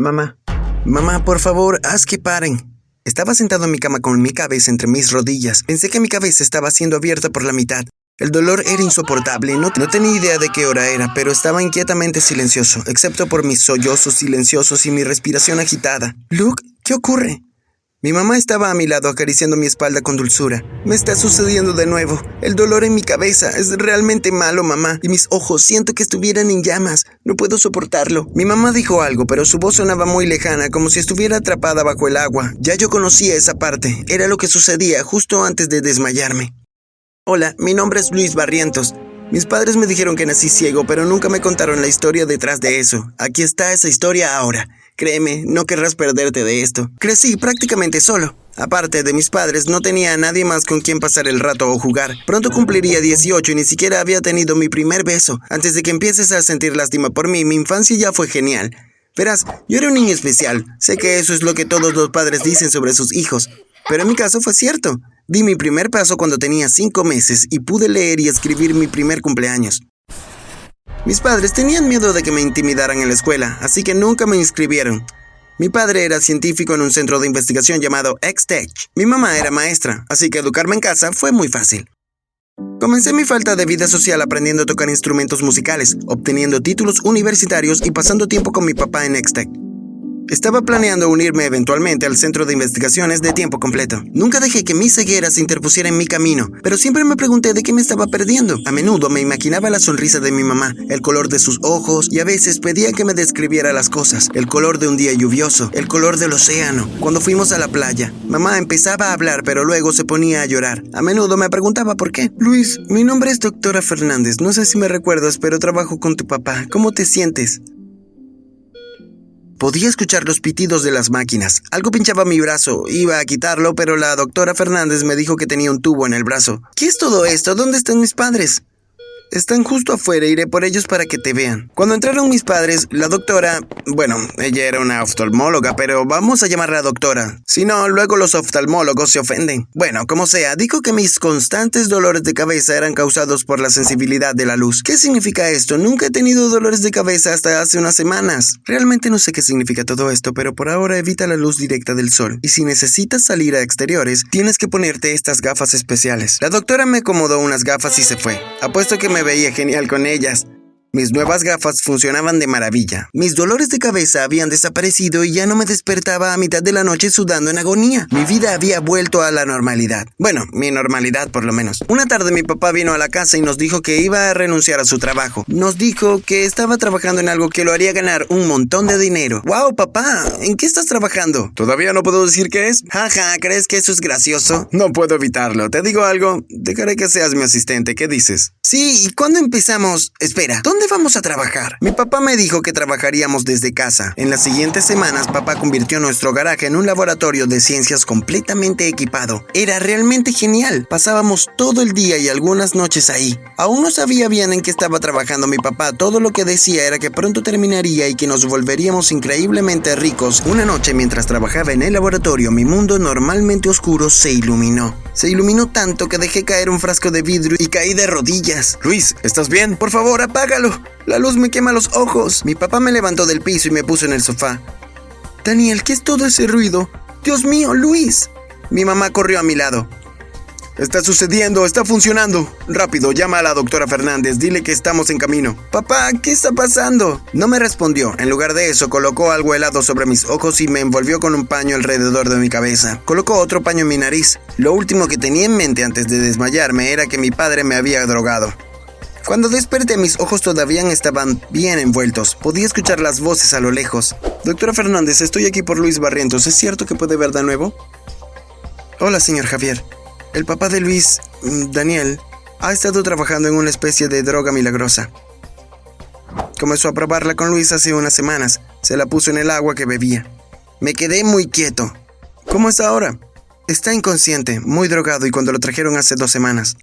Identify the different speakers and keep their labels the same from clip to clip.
Speaker 1: Mamá, mamá, por favor, haz que paren. Estaba sentado en mi cama con mi cabeza entre mis rodillas. Pensé que mi cabeza estaba siendo abierta por la mitad. El dolor era insoportable. No, no, tenía idea de qué hora era, pero estaba inquietamente silencioso, excepto por mis sollozos silenciosos y mi respiración agitada. Luke, ¿qué ocurre? Mi mamá estaba a mi lado acariciando mi espalda con dulzura. Me está sucediendo de nuevo. El dolor en mi cabeza es realmente malo, mamá. Y mis ojos siento que estuvieran en llamas. No puedo soportarlo. Mi mamá dijo algo, pero su voz sonaba muy lejana, como si estuviera atrapada bajo el agua. Ya yo conocía esa parte. Era lo que sucedía justo antes de desmayarme. Hola, mi nombre es Luis Barrientos. Mis padres me dijeron que nací ciego, pero nunca me contaron la historia detrás de eso. Aquí está esa historia ahora. Créeme, no querrás perderte de esto. Crecí prácticamente solo. Aparte de mis padres, no tenía a nadie más con quien pasar el rato o jugar. Pronto cumpliría 18 y ni siquiera había tenido mi primer beso. Antes de que empieces a sentir lástima por mí, mi infancia ya fue genial. Verás, yo era un niño especial. Sé que eso es lo que todos los padres dicen sobre sus hijos. Pero en mi caso fue cierto. Di mi primer paso cuando tenía 5 meses y pude leer y escribir mi primer cumpleaños. Mis padres tenían miedo de que me intimidaran en la escuela, así que nunca me inscribieron. Mi padre era científico en un centro de investigación llamado X-Tech. Mi mamá era maestra, así que educarme en casa fue muy fácil. Comencé mi falta de vida social aprendiendo a tocar instrumentos musicales, obteniendo títulos universitarios y pasando tiempo con mi papá en X-Tech. Estaba planeando unirme eventualmente al centro de investigaciones de tiempo completo. Nunca dejé que mi ceguera se interpusiera en mi camino, pero siempre me pregunté de qué me estaba perdiendo. A menudo me imaginaba la sonrisa de mi mamá, el color de sus ojos y a veces pedía que me describiera las cosas, el color de un día lluvioso, el color del océano. Cuando fuimos a la playa, mamá empezaba a hablar pero luego se ponía a llorar. A menudo me preguntaba por qué. Luis, mi nombre es doctora Fernández. No sé si me recuerdas, pero trabajo con tu papá. ¿Cómo te sientes? Podía escuchar los pitidos de las máquinas. Algo pinchaba mi brazo. Iba a quitarlo, pero la doctora Fernández me dijo que tenía un tubo en el brazo. ¿Qué es todo esto? ¿Dónde están mis padres? Están justo afuera, iré por ellos para que te vean. Cuando entraron mis padres, la doctora, bueno, ella era una oftalmóloga, pero vamos a llamarla doctora. Si no, luego los oftalmólogos se ofenden. Bueno, como sea, dijo que mis constantes dolores de cabeza eran causados por la sensibilidad de la luz. ¿Qué significa esto? Nunca he tenido dolores de cabeza hasta hace unas semanas. Realmente no sé qué significa todo esto, pero por ahora evita la luz directa del sol. Y si necesitas salir a exteriores, tienes que ponerte estas gafas especiales. La doctora me acomodó unas gafas y se fue. Apuesto que me me veía genial con ellas. Mis nuevas gafas funcionaban de maravilla. Mis dolores de cabeza habían desaparecido y ya no me despertaba a mitad de la noche sudando en agonía. Mi vida había vuelto a la normalidad. Bueno, mi normalidad por lo menos. Una tarde mi papá vino a la casa y nos dijo que iba a renunciar a su trabajo. Nos dijo que estaba trabajando en algo que lo haría ganar un montón de dinero. ¡Wow, papá! ¿En qué estás trabajando? Todavía no puedo decir qué es. Jaja, ¿crees que eso es gracioso? No puedo evitarlo. Te digo algo. Dejaré que seas mi asistente. ¿Qué dices? Sí, ¿y cuándo empezamos? Espera, ¿dónde vamos a trabajar? Mi papá me dijo que trabajaríamos desde casa. En las siguientes semanas, papá convirtió nuestro garaje en un laboratorio de ciencias completamente equipado. Era realmente genial. Pasábamos todo el día y algunas noches ahí. Aún no sabía bien en qué estaba trabajando mi papá. Todo lo que decía era que pronto terminaría y que nos volveríamos increíblemente ricos. Una noche mientras trabajaba en el laboratorio, mi mundo normalmente oscuro se iluminó. Se iluminó tanto que dejé caer un frasco de vidrio y caí de rodillas. Luis, ¿estás bien? Por favor, apágalo. La luz me quema los ojos. Mi papá me levantó del piso y me puso en el sofá. Daniel, ¿qué es todo ese ruido? Dios mío, Luis. Mi mamá corrió a mi lado. Está sucediendo, está funcionando. Rápido, llama a la doctora Fernández, dile que estamos en camino. Papá, ¿qué está pasando? No me respondió. En lugar de eso, colocó algo helado sobre mis ojos y me envolvió con un paño alrededor de mi cabeza. Colocó otro paño en mi nariz. Lo último que tenía en mente antes de desmayarme era que mi padre me había drogado. Cuando desperté mis ojos todavía estaban bien envueltos. Podía escuchar las voces a lo lejos. Doctora Fernández, estoy aquí por Luis Barrientos. ¿Es cierto que puede ver de nuevo? Hola, señor Javier. El papá de Luis, mm, Daniel, ha estado trabajando en una especie de droga milagrosa. Comenzó a probarla con Luis hace unas semanas. Se la puso en el agua que bebía. Me quedé muy quieto. ¿Cómo está ahora? Está inconsciente, muy drogado y cuando lo trajeron hace dos semanas.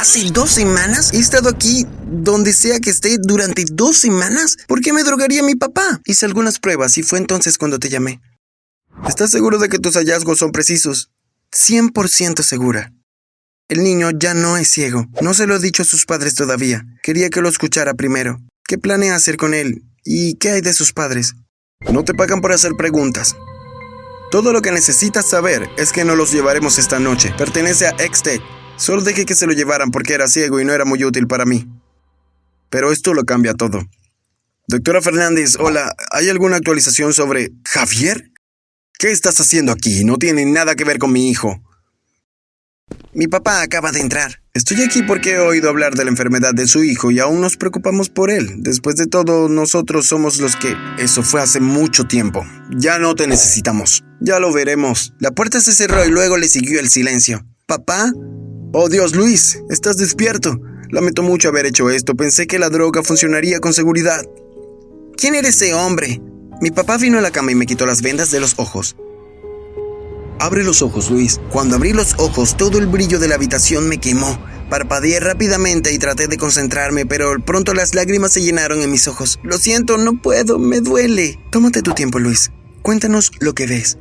Speaker 1: ¿Hace dos semanas? He estado aquí donde sea que esté durante dos semanas. ¿Por qué me drogaría mi papá? Hice algunas pruebas y fue entonces cuando te llamé. ¿Estás seguro de que tus hallazgos son precisos? 100% segura. El niño ya no es ciego. No se lo he dicho a sus padres todavía. Quería que lo escuchara primero. ¿Qué planea hacer con él? ¿Y qué hay de sus padres? No te pagan por hacer preguntas. Todo lo que necesitas saber es que no los llevaremos esta noche. Pertenece a Extech. Solo dejé que se lo llevaran porque era ciego y no era muy útil para mí. Pero esto lo cambia todo. Doctora Fernández, hola, ¿hay alguna actualización sobre Javier? ¿Qué estás haciendo aquí? No tiene nada que ver con mi hijo. Mi papá acaba de entrar. Estoy aquí porque he oído hablar de la enfermedad de su hijo y aún nos preocupamos por él. Después de todo, nosotros somos los que... Eso fue hace mucho tiempo. Ya no te necesitamos. Ya lo veremos. La puerta se cerró y luego le siguió el silencio. ¿Papá? Oh Dios, Luis, estás despierto. Lamento mucho haber hecho esto. Pensé que la droga funcionaría con seguridad. ¿Quién era ese hombre? Mi papá vino a la cama y me quitó las vendas de los ojos. Abre los ojos, Luis. Cuando abrí los ojos, todo el brillo de la habitación me quemó. Parpadeé rápidamente y traté de concentrarme, pero pronto las lágrimas se llenaron en mis ojos. Lo siento, no puedo, me duele. Tómate tu tiempo, Luis. Cuéntanos lo que ves.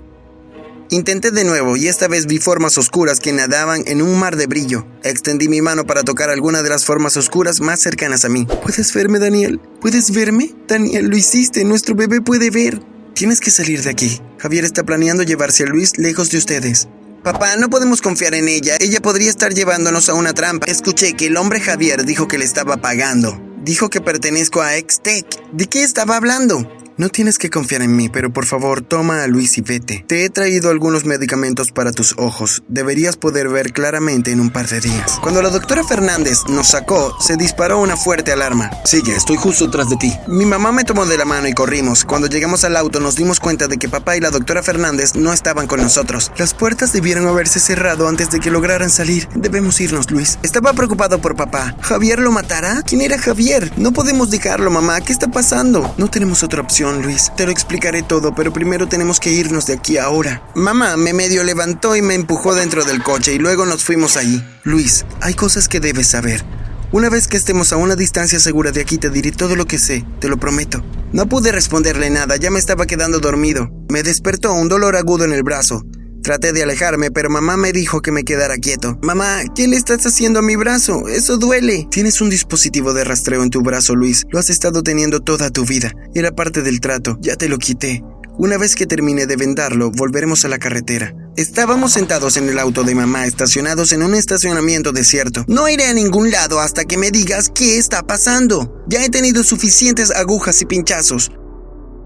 Speaker 1: Intenté de nuevo y esta vez vi formas oscuras que nadaban en un mar de brillo. Extendí mi mano para tocar alguna de las formas oscuras más cercanas a mí. ¿Puedes verme, Daniel? ¿Puedes verme? Daniel, lo hiciste. Nuestro bebé puede ver. Tienes que salir de aquí. Javier está planeando llevarse a Luis lejos de ustedes. Papá, no podemos confiar en ella. Ella podría estar llevándonos a una trampa. Escuché que el hombre Javier dijo que le estaba pagando. Dijo que pertenezco a Extech. ¿De qué estaba hablando? No tienes que confiar en mí, pero por favor toma a Luis y vete. Te he traído algunos medicamentos para tus ojos. Deberías poder ver claramente en un par de días. Cuando la doctora Fernández nos sacó, se disparó una fuerte alarma. Sigue, estoy justo tras de ti. Mi mamá me tomó de la mano y corrimos. Cuando llegamos al auto nos dimos cuenta de que papá y la doctora Fernández no estaban con nosotros. Las puertas debieron haberse cerrado antes de que lograran salir. Debemos irnos, Luis. Estaba preocupado por papá. ¿Javier lo matará? ¿Quién era Javier? No podemos dejarlo, mamá. ¿Qué está pasando? No tenemos otra opción. Luis. Te lo explicaré todo, pero primero tenemos que irnos de aquí ahora. Mamá me medio levantó y me empujó dentro del coche y luego nos fuimos allí. Luis, hay cosas que debes saber. Una vez que estemos a una distancia segura de aquí te diré todo lo que sé, te lo prometo. No pude responderle nada, ya me estaba quedando dormido. Me despertó un dolor agudo en el brazo. Traté de alejarme, pero mamá me dijo que me quedara quieto. Mamá, ¿qué le estás haciendo a mi brazo? Eso duele. Tienes un dispositivo de rastreo en tu brazo, Luis. Lo has estado teniendo toda tu vida. Era parte del trato. Ya te lo quité. Una vez que termine de vendarlo, volveremos a la carretera. Estábamos sentados en el auto de mamá, estacionados en un estacionamiento desierto. No iré a ningún lado hasta que me digas qué está pasando. Ya he tenido suficientes agujas y pinchazos.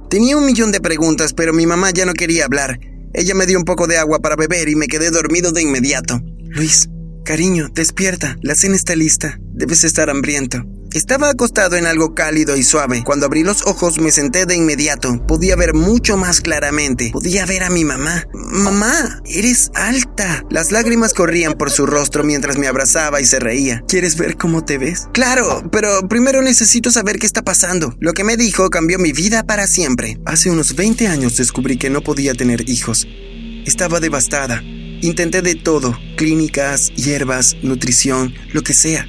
Speaker 1: Tenía un millón de preguntas, pero mi mamá ya no quería hablar. Ella me dio un poco de agua para beber y me quedé dormido de inmediato. Luis, cariño, despierta. La cena está lista. Debes estar hambriento. Estaba acostado en algo cálido y suave. Cuando abrí los ojos me senté de inmediato. Podía ver mucho más claramente. Podía ver a mi mamá. Mamá, eres alta. Las lágrimas corrían por su rostro mientras me abrazaba y se reía. ¿Quieres ver cómo te ves? Claro, pero primero necesito saber qué está pasando. Lo que me dijo cambió mi vida para siempre. Hace unos 20 años descubrí que no podía tener hijos. Estaba devastada. Intenté de todo, clínicas, hierbas, nutrición, lo que sea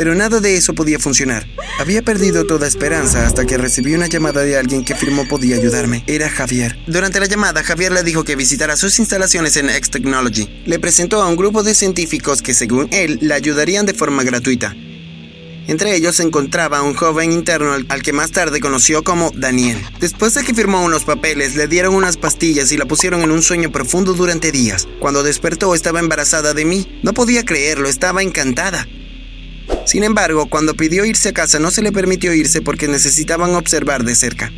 Speaker 1: pero nada de eso podía funcionar. Había perdido toda esperanza hasta que recibí una llamada de alguien que firmó podía ayudarme. Era Javier. Durante la llamada, Javier le dijo que visitara sus instalaciones en X Technology. Le presentó a un grupo de científicos que, según él, le ayudarían de forma gratuita. Entre ellos se encontraba un joven interno al que más tarde conoció como Daniel. Después de que firmó unos papeles, le dieron unas pastillas y la pusieron en un sueño profundo durante días. Cuando despertó estaba embarazada de mí. No podía creerlo, estaba encantada. Sin embargo, cuando pidió irse a casa no se le permitió irse porque necesitaban observar de cerca.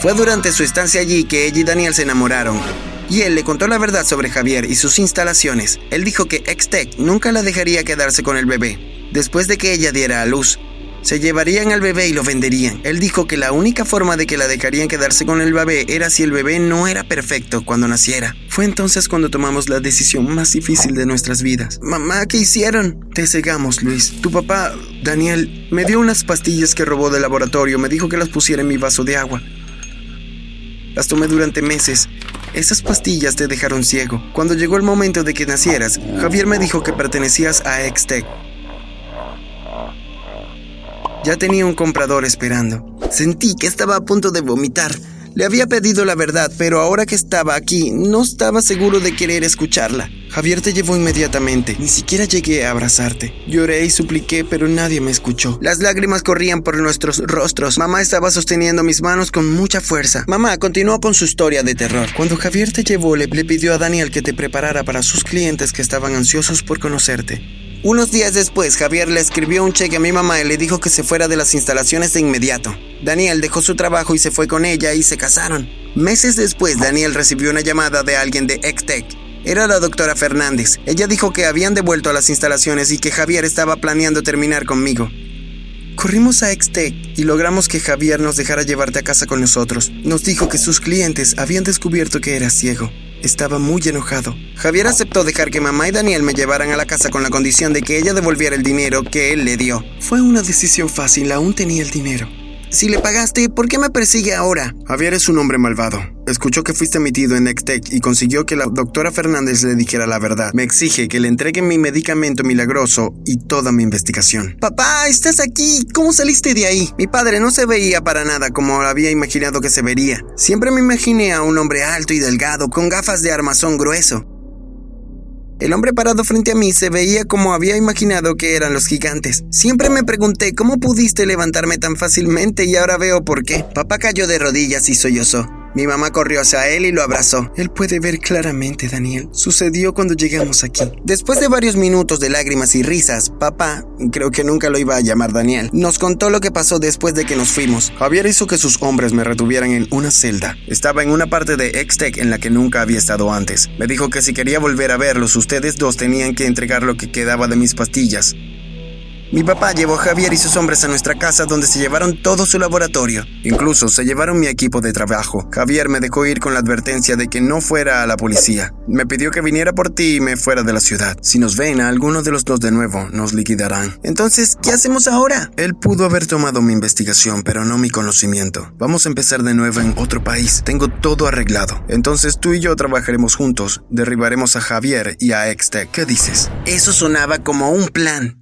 Speaker 1: Fue durante su estancia allí que ella y Daniel se enamoraron, y él le contó la verdad sobre Javier y sus instalaciones. Él dijo que Extech nunca la dejaría quedarse con el bebé, después de que ella diera a luz. Se llevarían al bebé y lo venderían. Él dijo que la única forma de que la dejarían quedarse con el bebé era si el bebé no era perfecto cuando naciera. Fue entonces cuando tomamos la decisión más difícil de nuestras vidas. Mamá, ¿qué hicieron? Te cegamos, Luis. Tu papá, Daniel, me dio unas pastillas que robó del laboratorio. Me dijo que las pusiera en mi vaso de agua. Las tomé durante meses. Esas pastillas te dejaron ciego. Cuando llegó el momento de que nacieras, Javier me dijo que pertenecías a Extech ya tenía un comprador esperando. Sentí que estaba a punto de vomitar. Le había pedido la verdad, pero ahora que estaba aquí, no estaba seguro de querer escucharla. Javier te llevó inmediatamente. Ni siquiera llegué a abrazarte. Lloré y supliqué, pero nadie me escuchó. Las lágrimas corrían por nuestros rostros. Mamá estaba sosteniendo mis manos con mucha fuerza. Mamá continuó con su historia de terror. Cuando Javier te llevó, le, le pidió a Daniel que te preparara para sus clientes que estaban ansiosos por conocerte. Unos días después, Javier le escribió un cheque a mi mamá y le dijo que se fuera de las instalaciones de inmediato. Daniel dejó su trabajo y se fue con ella y se casaron. Meses después, Daniel recibió una llamada de alguien de Extec. Era la doctora Fernández. Ella dijo que habían devuelto a las instalaciones y que Javier estaba planeando terminar conmigo. Corrimos a Extec y logramos que Javier nos dejara llevarte a casa con nosotros. Nos dijo que sus clientes habían descubierto que era ciego. Estaba muy enojado. Javier aceptó dejar que mamá y Daniel me llevaran a la casa con la condición de que ella devolviera el dinero que él le dio. Fue una decisión fácil, aún tenía el dinero. Si le pagaste, ¿por qué me persigue ahora? Javier es un hombre malvado. Escuchó que fuiste emitido en Nextec y consiguió que la doctora Fernández le dijera la verdad. Me exige que le entregue mi medicamento milagroso y toda mi investigación. Papá, estás aquí. ¿Cómo saliste de ahí? Mi padre no se veía para nada como había imaginado que se vería. Siempre me imaginé a un hombre alto y delgado, con gafas de armazón grueso. El hombre parado frente a mí se veía como había imaginado que eran los gigantes. Siempre me pregunté cómo pudiste levantarme tan fácilmente y ahora veo por qué. Papá cayó de rodillas y sollozó. Mi mamá corrió hacia él y lo abrazó. Él puede ver claramente, Daniel. Sucedió cuando llegamos aquí. Después de varios minutos de lágrimas y risas, papá, creo que nunca lo iba a llamar Daniel, nos contó lo que pasó después de que nos fuimos. Javier hizo que sus hombres me retuvieran en una celda. Estaba en una parte de Extec en la que nunca había estado antes. Me dijo que si quería volver a verlos, ustedes dos tenían que entregar lo que quedaba de mis pastillas. Mi papá llevó a Javier y sus hombres a nuestra casa donde se llevaron todo su laboratorio. Incluso se llevaron mi equipo de trabajo. Javier me dejó ir con la advertencia de que no fuera a la policía. Me pidió que viniera por ti y me fuera de la ciudad. Si nos ven a alguno de los dos de nuevo, nos liquidarán. Entonces, ¿qué hacemos ahora? Él pudo haber tomado mi investigación, pero no mi conocimiento. Vamos a empezar de nuevo en otro país. Tengo todo arreglado. Entonces tú y yo trabajaremos juntos. Derribaremos a Javier y a Extec. ¿Qué dices? Eso sonaba como un plan.